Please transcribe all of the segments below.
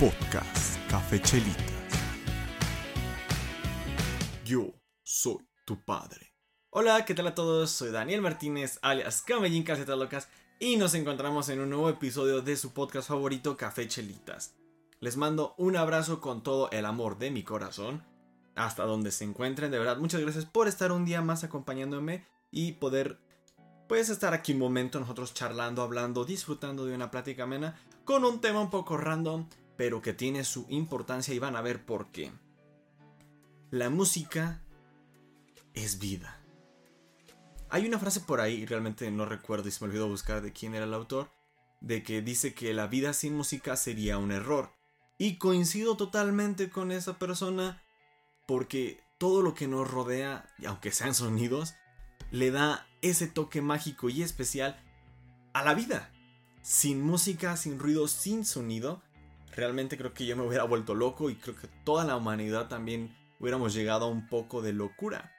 Podcast Café Chelitas. Yo soy tu padre. Hola, ¿qué tal a todos? Soy Daniel Martínez, alias Camellín Casetas Locas, y nos encontramos en un nuevo episodio de su podcast favorito, Café Chelitas. Les mando un abrazo con todo el amor de mi corazón, hasta donde se encuentren. De verdad, muchas gracias por estar un día más acompañándome y poder, pues, estar aquí un momento nosotros charlando, hablando, disfrutando de una plática amena con un tema un poco random, pero que tiene su importancia y van a ver por qué. La música es vida. Hay una frase por ahahí, realmente no recuerdo y se me olvidó buscar de quién era el autor, de que dice que la vida sin música sería un error. Y coincido totalmente con esa persona porque todo lo que nos rodea, aunque sean sonidos, le da ese toque mágico y especial a la vida. Sin música, sin ruido, sin sonido, realmente creo que yo me hubiera vuelto loco y creo que toda la humanidad también hubiéramos llegado a un poco de locura.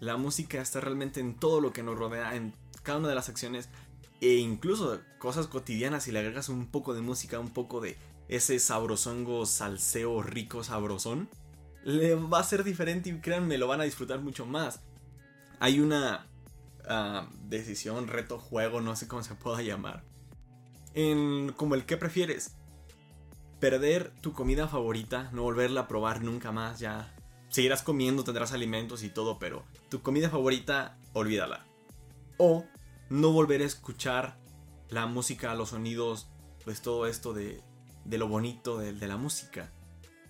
La música está realmente en todo lo que nos rodea, en cada una de las acciones e incluso cosas cotidianas. Si le agregas un poco de música, un poco de ese sabrosongo, salseo rico, sabrosón, le va a ser diferente y créanme, lo van a disfrutar mucho más. Hay una ah, decisión, reto, juego, no sé cómo se pueda llamar. En como el que prefieres perder tu comida favorita, no volverla a probar nunca más, ya seguirás comiendo, tendrás alimentos y todo, pero tu comida favorita, olvídala. O no volver a escuchar la música, los sonidos, pues todo esto de, de lo bonito de, de la música.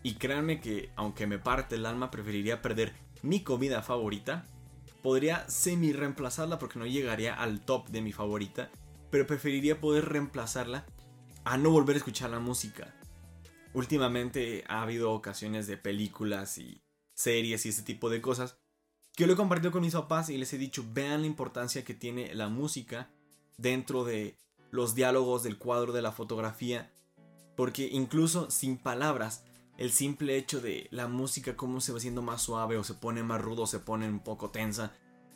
Y créanme que, aunque me parte el alma, preferiría perder mi comida favorita. Podría semi reemplazarla porque no llegaría al top de mi favorita. Pero preferiría poder reemplazarla a no volver a escuchar la música. Últimamente ha habido ocasiones de películas y series y ese tipo de cosas que lo he compartido con mis papás y les he dicho, vean la importancia que tiene la música dentro de los diálogos del cuadro de la fotografía, porque incluso sin palabras, el simple hecho de la música cómo se va haciendo más suave o se pone más rudo o se pone un poco tensa,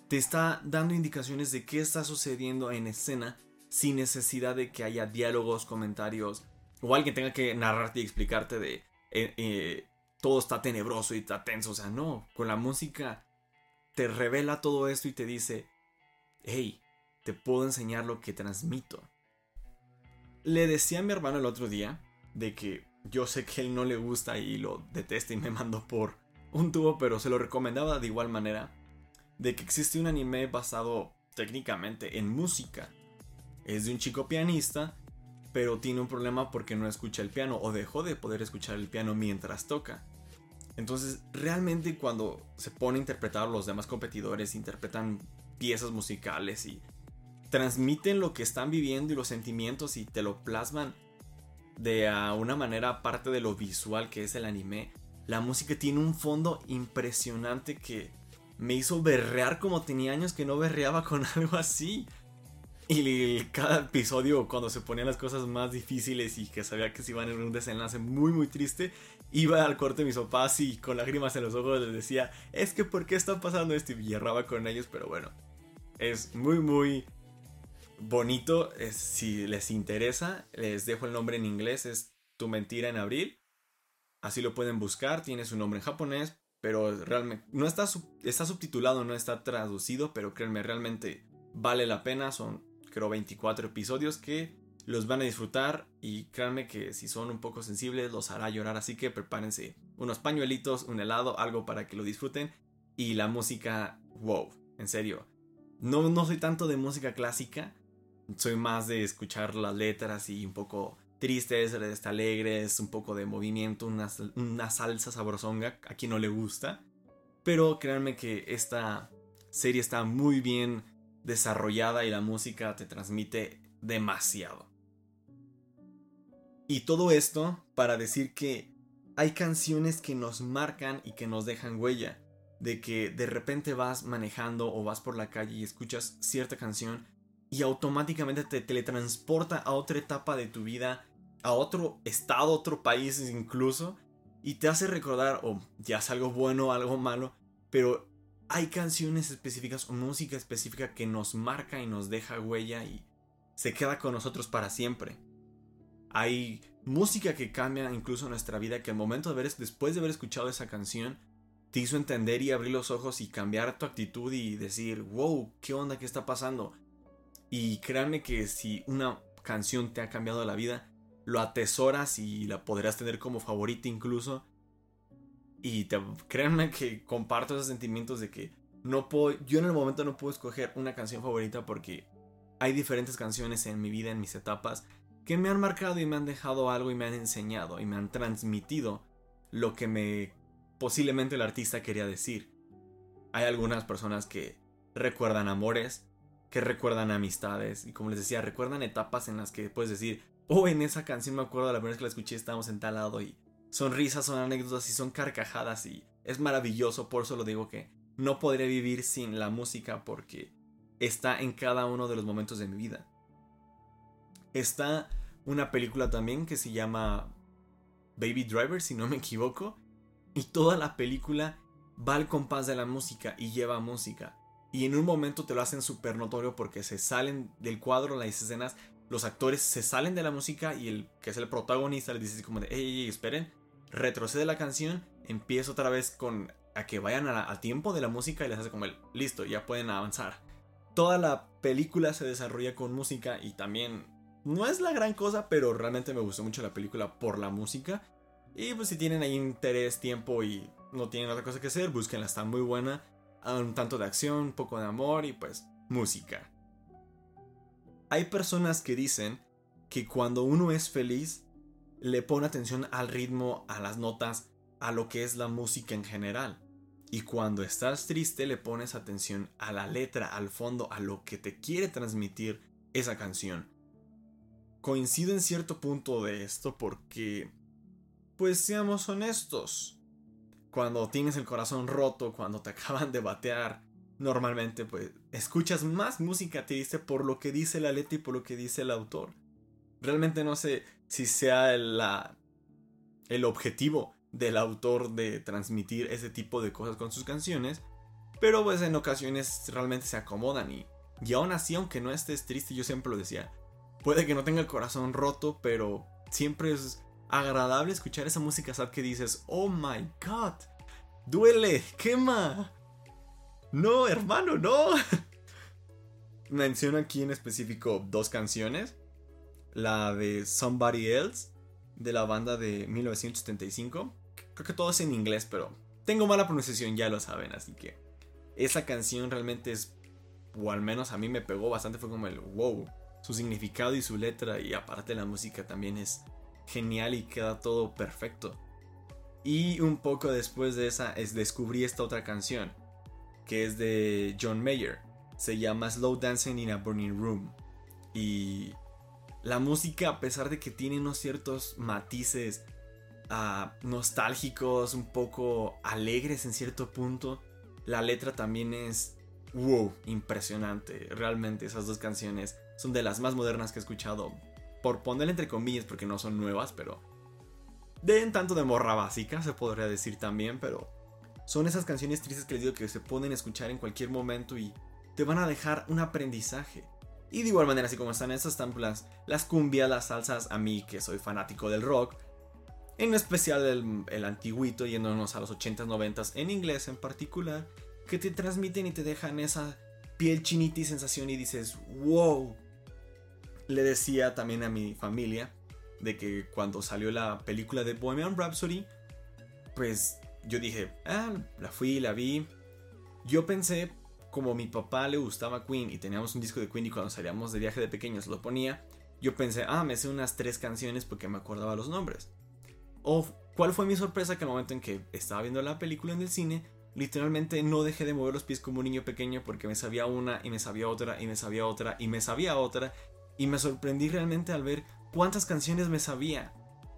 te está dando indicaciones de qué está sucediendo en escena sin necesidad de que haya diálogos, comentarios o alguien tenga que narrarte y explicarte de eh, eh, todo está tenebroso y está tenso. O sea, no, con la música te revela todo esto y te dice, hey, te puedo enseñar lo que transmito. Le decía a mi hermano el otro día de que yo sé que él no le gusta y lo detesta y me mandó por un tubo, pero se lo recomendaba de igual manera, de que existe un anime basado técnicamente en música. Es de un chico pianista pero tiene un problema porque no escucha el piano o dejó de poder escuchar el piano mientras toca. Entonces, realmente cuando se pone a interpretar los demás competidores, interpretan piezas musicales y transmiten lo que están viviendo y los sentimientos y te lo plasman de una manera aparte de lo visual que es el anime. La música tiene un fondo impresionante que me hizo berrear como tenía años que no berreaba con algo así. Y cada episodio, cuando se ponían las cosas más difíciles y que sabía que se iban en un desenlace muy, muy triste, iba al corte de mis papás y con lágrimas en los ojos les decía: Es que, ¿por qué está pasando esto? Y erraba con ellos, pero bueno, es muy, muy bonito. si les interesa, les dejo el nombre en inglés: es Tu Mentira en Abril. Así lo pueden buscar, tiene su nombre en japonés, pero realmente no está, está subtitulado, no está traducido, pero créanme, realmente vale la pena. Son creo 24 episodios que los van a disfrutar y créanme que si son un poco sensibles los hará llorar, así que prepárense unos pañuelitos, un helado, algo para que lo disfruten y la música, wow, en serio. No, no soy tanto de música clásica, soy más de escuchar las letras y un poco tristes, alegres, un poco de movimiento, una, una salsa sabrosonga, a quien no le gusta. Pero créanme que esta serie está muy bien desarrollada y la música te transmite demasiado. Y todo esto para decir que hay canciones que nos marcan y que nos dejan huella. De que de repente vas manejando o vas por la calle y escuchas cierta canción y automáticamente te teletransporta a otra etapa de tu vida, a otro estado, otro país incluso, y te hace recordar, o ya es algo bueno algo malo, pero hay canciones específicas o música específica que nos marca y nos deja huella y se queda con nosotros para siempre. Hay música que cambia incluso nuestra vida, que al momento de ver, después de haber escuchado esa canción, te hizo entender y abrir los ojos y cambiar tu actitud y decir, wow, ¿qué onda? ¿Qué está pasando? Y créanme que si una canción te ha cambiado la vida, lo atesoras y la podrás tener como favorita incluso. Y te, créanme que comparto esos sentimientos de que no puedo, yo en el momento no puedo escoger una canción favorita porque hay diferentes canciones en mi vida, en mis etapas, que me han marcado y me han dejado algo y me han enseñado y me han transmitido lo que me posiblemente el artista quería decir. Hay algunas personas que recuerdan amores, que recuerdan amistades y como les decía, recuerdan etapas en las que puedes decir, oh, en esa canción me acuerdo la primera vez que la escuché estábamos en tal lado y son risas, son anécdotas y son carcajadas y es maravilloso, por eso lo digo que no podré vivir sin la música porque está en cada uno de los momentos de mi vida. Está una película también que se llama Baby Driver, si no me equivoco, y toda la película va al compás de la música y lleva música. Y en un momento te lo hacen súper notorio porque se salen del cuadro, las escenas, los actores se salen de la música y el que es el protagonista le dice como de, hey, esperen, retrocede la canción, empieza otra vez con a que vayan al tiempo de la música y les hace como el, listo, ya pueden avanzar. Toda la película se desarrolla con música y también no es la gran cosa, pero realmente me gustó mucho la película por la música. Y pues si tienen ahí interés, tiempo y no tienen otra cosa que hacer, búsquenla, está muy buena un tanto de acción, un poco de amor y pues música. Hay personas que dicen que cuando uno es feliz, le pone atención al ritmo, a las notas, a lo que es la música en general. Y cuando estás triste le pones atención a la letra, al fondo, a lo que te quiere transmitir esa canción. Coincido en cierto punto de esto porque, pues seamos honestos, cuando tienes el corazón roto, cuando te acaban de batear, normalmente pues escuchas más música triste por lo que dice la letra y por lo que dice el autor. Realmente no sé si sea el objetivo del autor de transmitir ese tipo de cosas con sus canciones, pero pues en ocasiones realmente se acomodan y, y aún así, aunque no estés triste, yo siempre lo decía, puede que no tenga el corazón roto, pero siempre es agradable escuchar esa música sad que dices, oh my god, duele, quema. No, hermano, no. Menciono aquí en específico dos canciones. La de Somebody Else, de la banda de 1975. Creo que todo es en inglés, pero tengo mala pronunciación, ya lo saben, así que esa canción realmente es, o al menos a mí me pegó bastante, fue como el wow, su significado y su letra, y aparte la música también es genial y queda todo perfecto. Y un poco después de esa es descubrí esta otra canción, que es de John Mayer. Se llama Slow Dancing in a Burning Room. Y la música, a pesar de que tiene unos ciertos matices ah, nostálgicos, un poco alegres en cierto punto, la letra también es wow, impresionante. Realmente esas dos canciones son de las más modernas que he escuchado por ponerle entre comillas, porque no son nuevas, pero de tanto de morra básica, se podría decir también, pero son esas canciones tristes que les digo que se pueden escuchar en cualquier momento y te van a dejar un aprendizaje. Y de igual manera, así como están esas están las, las cumbias, las salsas, a mí que soy fanático del rock, en especial el, el antiguito, yéndonos a los 80s, 90s, en inglés en particular, que te transmiten y te dejan esa piel chinita y sensación y dices, wow, le decía también a mi familia de que cuando salió la película de Bohemian Rhapsody, pues yo dije, ah, la fui, la vi. Yo pensé, como mi papá le gustaba Queen y teníamos un disco de Queen y cuando salíamos de viaje de pequeños lo ponía, yo pensé, ah, me sé unas tres canciones porque me acordaba los nombres. O, ¿cuál fue mi sorpresa? Que al momento en que estaba viendo la película en el cine, literalmente no dejé de mover los pies como un niño pequeño porque me sabía una y me sabía otra y me sabía otra y me sabía otra y me sorprendí realmente al ver cuántas canciones me sabía.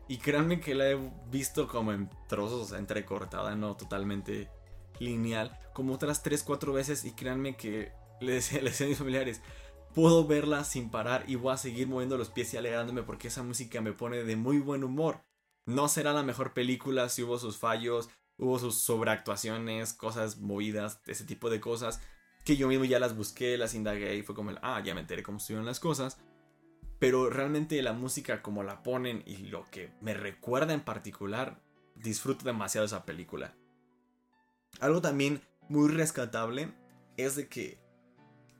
Y créanme que la he visto como en trozos, entrecortada, no totalmente lineal, como otras 3-4 veces. Y créanme que le decía, a mis familiares, puedo verla sin parar y voy a seguir moviendo los pies y alegrándome porque esa música me pone de muy buen humor. No será la mejor película si hubo sus fallos, hubo sus sobreactuaciones, cosas movidas, ese tipo de cosas, que yo mismo ya las busqué, las indagué y fue como el, ah, ya me enteré cómo estuvieron las cosas. Pero realmente la música como la ponen y lo que me recuerda en particular, disfruto demasiado esa película. Algo también muy rescatable es de que,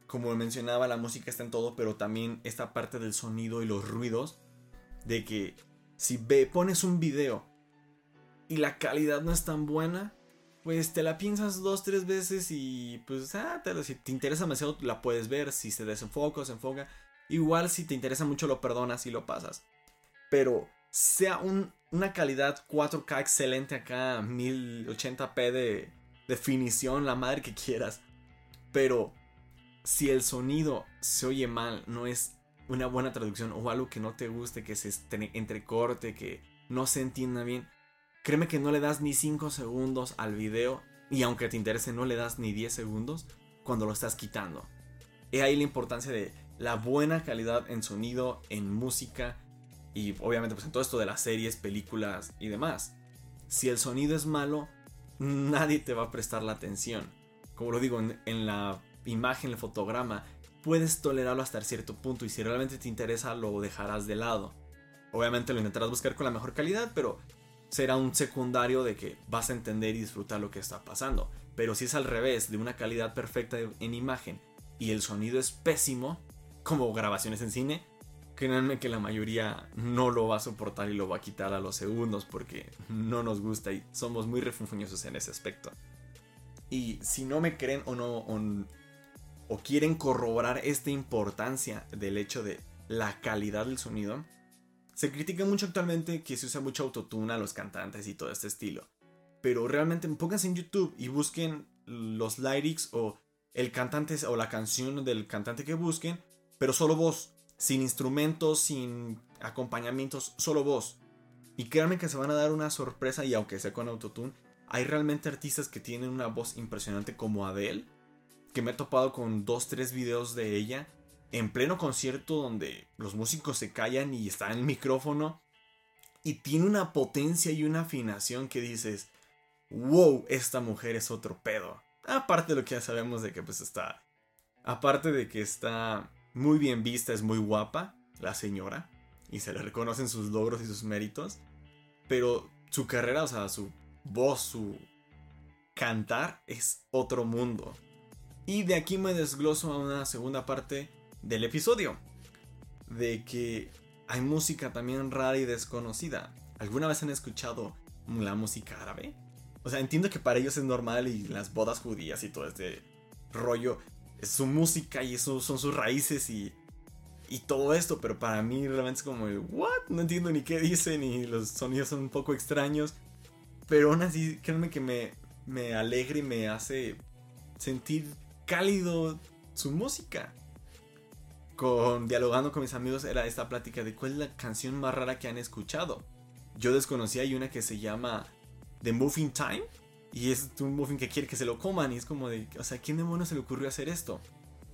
como mencionaba, la música está en todo, pero también esta parte del sonido y los ruidos, de que si pones un video y la calidad no es tan buena, pues te la piensas dos, tres veces y pues, ah, si te interesa demasiado la puedes ver, si se desenfoca o se enfoca. Igual si te interesa mucho lo perdonas y lo pasas. Pero sea una calidad 4K excelente acá, 1080p de definición, la madre que quieras. Pero si el sonido se oye mal, no es una buena traducción o algo que no te guste, que se entrecorte, que no se entienda bien, créeme que no le das ni 5 segundos al video y aunque te interese no le das ni 10 segundos cuando lo estás quitando. He ahí la importancia de la buena calidad en sonido, en música y obviamente pues en todo esto de las series, películas y demás. Si el sonido es malo, nadie te va a prestar la atención. Como lo digo, en, la imagen, el fotograma, puedes tolerarlo hasta cierto punto y si realmente te interesa lo dejarás de lado. Obviamente lo intentarás buscar con la mejor calidad, pero será un secundario de que vas a entender y disfrutar lo que está pasando. Pero si es al revés, de una calidad perfecta en imagen y el sonido es pésimo, como grabaciones en cine, créanme que la mayoría no lo va a soportar y lo va a quitar a los segundos porque no nos gusta y somos muy refunfuñosos en ese aspecto. Y si no me creen o no o, quieren corroborar esta importancia del hecho de la calidad del sonido, se critica mucho actualmente que se usa mucho autotune a los cantantes y todo este estilo. Pero realmente pónganse en YouTube y busquen los lyrics o el cantante o la canción del cantante que busquen, pero solo voz sin instrumentos, sin acompañamientos, solo voz. Y créanme que se van a dar una sorpresa y aunque sea con autotune, hay realmente artistas que tienen una voz impresionante como Adele, que me he topado con dos, tres videos de ella en pleno concierto donde los músicos se callan y está en el micrófono y tiene una potencia y una afinación que dices, wow, esta mujer es otro pedo. Aparte de lo que ya sabemos de que pues está, aparte de que está muy bien vista, es muy guapa, la señora, y se le reconocen sus logros y sus méritos, pero su carrera, o sea, su voz, su cantar es otro mundo. Y de aquí me desgloso a una segunda parte del episodio, de que hay música también rara y desconocida. ¿Alguna vez han escuchado la música árabe? O sea, entiendo que para ellos es normal y las bodas judías y todo este rollo, su música y eso son sus raíces y, y todo esto, pero para mí realmente es como, ¿what? No entiendo ni qué dicen y los sonidos son un poco extraños, pero aún así, créanme que me, me alegra y me hace sentir cálido su música. Con dialogando con mis amigos era esta plática de cuál es la canción más rara que han escuchado. Yo desconocía hay una que se llama The Moving Time y es un muffin que quiere que se lo coman. Y es como de, o sea, ¿quién demonios se le ocurrió hacer esto?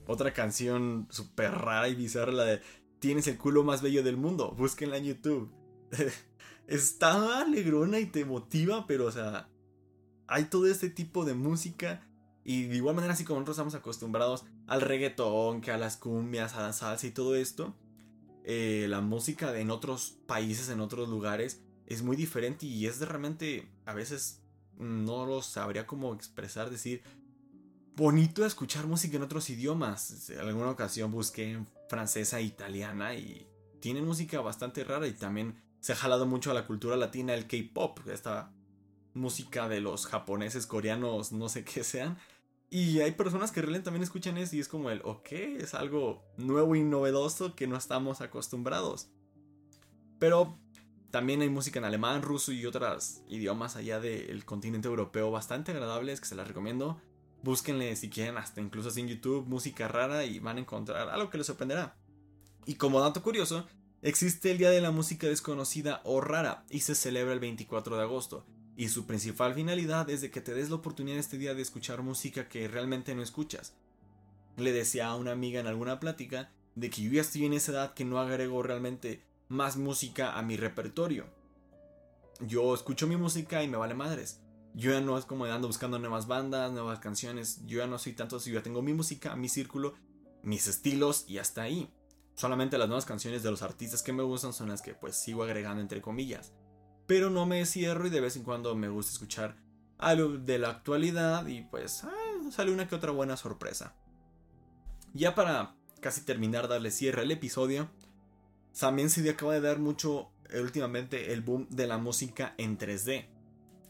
Otra canción súper rara y bizarra, la de Tienes el culo más bello del mundo. Búsquenla en YouTube. Está alegrona y te motiva, pero o sea, hay todo este tipo de música. Y de igual manera, así como nosotros estamos acostumbrados al reggaetón, que a las cumbias, a la salsa y todo esto, eh, la música en otros países, en otros lugares, es muy diferente y es de realmente a veces no lo sabría cómo expresar, decir, bonito escuchar música en otros idiomas. En alguna ocasión busqué francesa e italiana y tienen música bastante rara y también se ha jalado mucho a la cultura latina el K-pop, esta música de los japoneses, coreanos, no sé qué sean. Y hay personas que realmente también escuchan eso y es como el, ok, es algo nuevo y novedoso que no estamos acostumbrados. Pero también hay música en alemán, ruso y otros idiomas allá del continente europeo bastante agradables que se las recomiendo. Búsquenle si quieren, hasta incluso así en YouTube, música rara y van a encontrar algo que les sorprenderá. Y como dato curioso, existe el Día de la Música Desconocida o Rara y se celebra el 24 de agosto. Y su principal finalidad es de que te des la oportunidad este día de escuchar música que realmente no escuchas. Le decía a una amiga en alguna plática de que yo ya estoy en esa edad que no agrego realmente más música a mi repertorio. Yo escucho mi música y me vale madres. Yo ya no es como ando buscando nuevas bandas, nuevas canciones. Yo ya no soy tanto así. Yo ya tengo mi música, mi círculo, mis estilos y hasta ahí. solamente las nuevas canciones de los artistas que me gustan son las que pues sigo agregando entre comillas. Pero no me cierro y de vez en cuando me gusta escuchar algo de la actualidad y pues ah, sale una que otra buena sorpresa. Ya para casi terminar darle cierre al episodio, también se acaba de dar mucho eh, últimamente el boom de la música en 3D.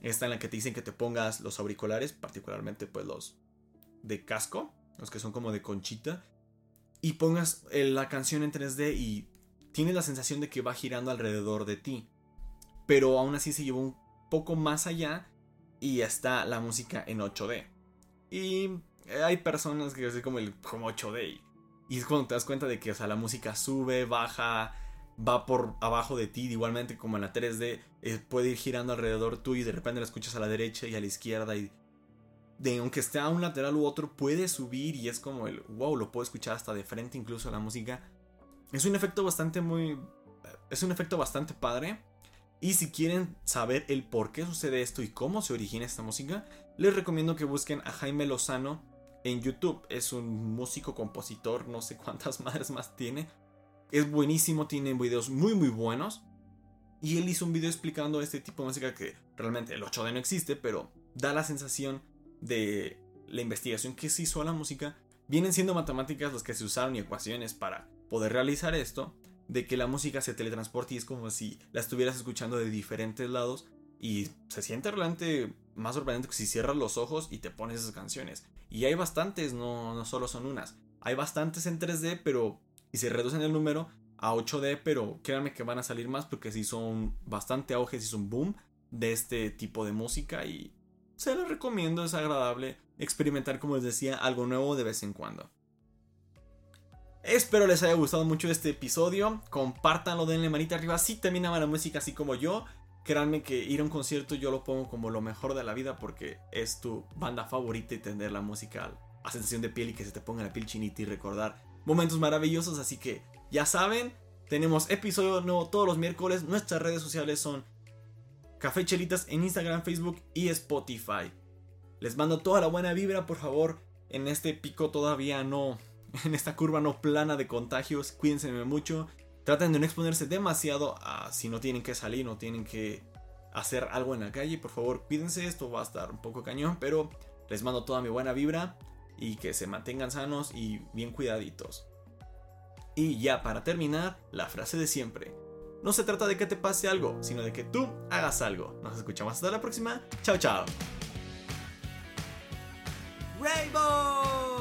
Esta en la que te dicen que te pongas los auriculares, particularmente pues los de casco, los que son como de conchita, y pongas eh, la canción en 3D y tienes la sensación de que va girando alrededor de ti. Pero aún así se llevó un poco más allá y está la música en 8D. Y hay personas que es como el como 8D. Y es cuando te das cuenta de que, o sea, la música sube, baja, va por abajo de ti, igualmente como en la 3D, eh, puede ir girando alrededor tuyo y de repente la escuchas a la derecha y a la izquierda y de aunque esté a un lateral u otro, puede subir y es como el wow, lo puedo escuchar hasta de frente incluso la música. Es un efecto bastante muy... Es un efecto bastante padre. Y si quieren saber el por qué sucede esto y cómo se origina esta música, les recomiendo que busquen a Jaime Lozano en YouTube. Es un músico, compositor, no sé cuántas madres más tiene. Es buenísimo, tiene videos muy muy buenos. Y él hizo un video explicando este tipo de música que realmente el 8D no existe, pero da la sensación de la investigación que se hizo a la música, vienen siendo matemáticas las que se usaron y ecuaciones para poder realizar esto, de que la música se teletransporte y es como si la estuvieras escuchando de diferentes lados y se siente realmente más sorprendente que si cierras los ojos y te pones esas canciones. Y hay bastantes, no, no solo son unas. Hay bastantes en 3D, pero. Y se reducen el número a 8D, pero créanme que van a salir más porque si son bastante auge, si son boom de este tipo de música y se los recomiendo, es agradable experimentar, como les decía, algo nuevo de vez en cuando. Espero les haya gustado mucho este episodio. Compártanlo, denle manita arriba. Si también aman la música así como yo. Créanme que ir a un concierto yo lo pongo como lo mejor de la vida porque es tu banda favorita y tener la música a sensación de piel y que se te ponga la piel chinita y recordar momentos maravillosos. Así que ya saben, tenemos episodio nuevo todos los miércoles. Nuestras redes sociales son Café Chelitas en Instagram, Facebook y Spotify. Les mando toda la buena vibra, por favor. En este pico todavía no. En esta curva no plana de contagios. Cuídense mucho. Traten de no exponerse demasiado a si no tienen que salir, no tienen que hacer algo en la calle. Por favor, cuídense. Esto va a estar un poco cañón. Pero les mando toda mi buena vibra. Y que se mantengan sanos y bien cuidaditos. Y ya para terminar, la frase de siempre. No se trata de que te pase algo, sino de que tú hagas algo. Nos escuchamos hasta la próxima. Chao, chao. Rainbow!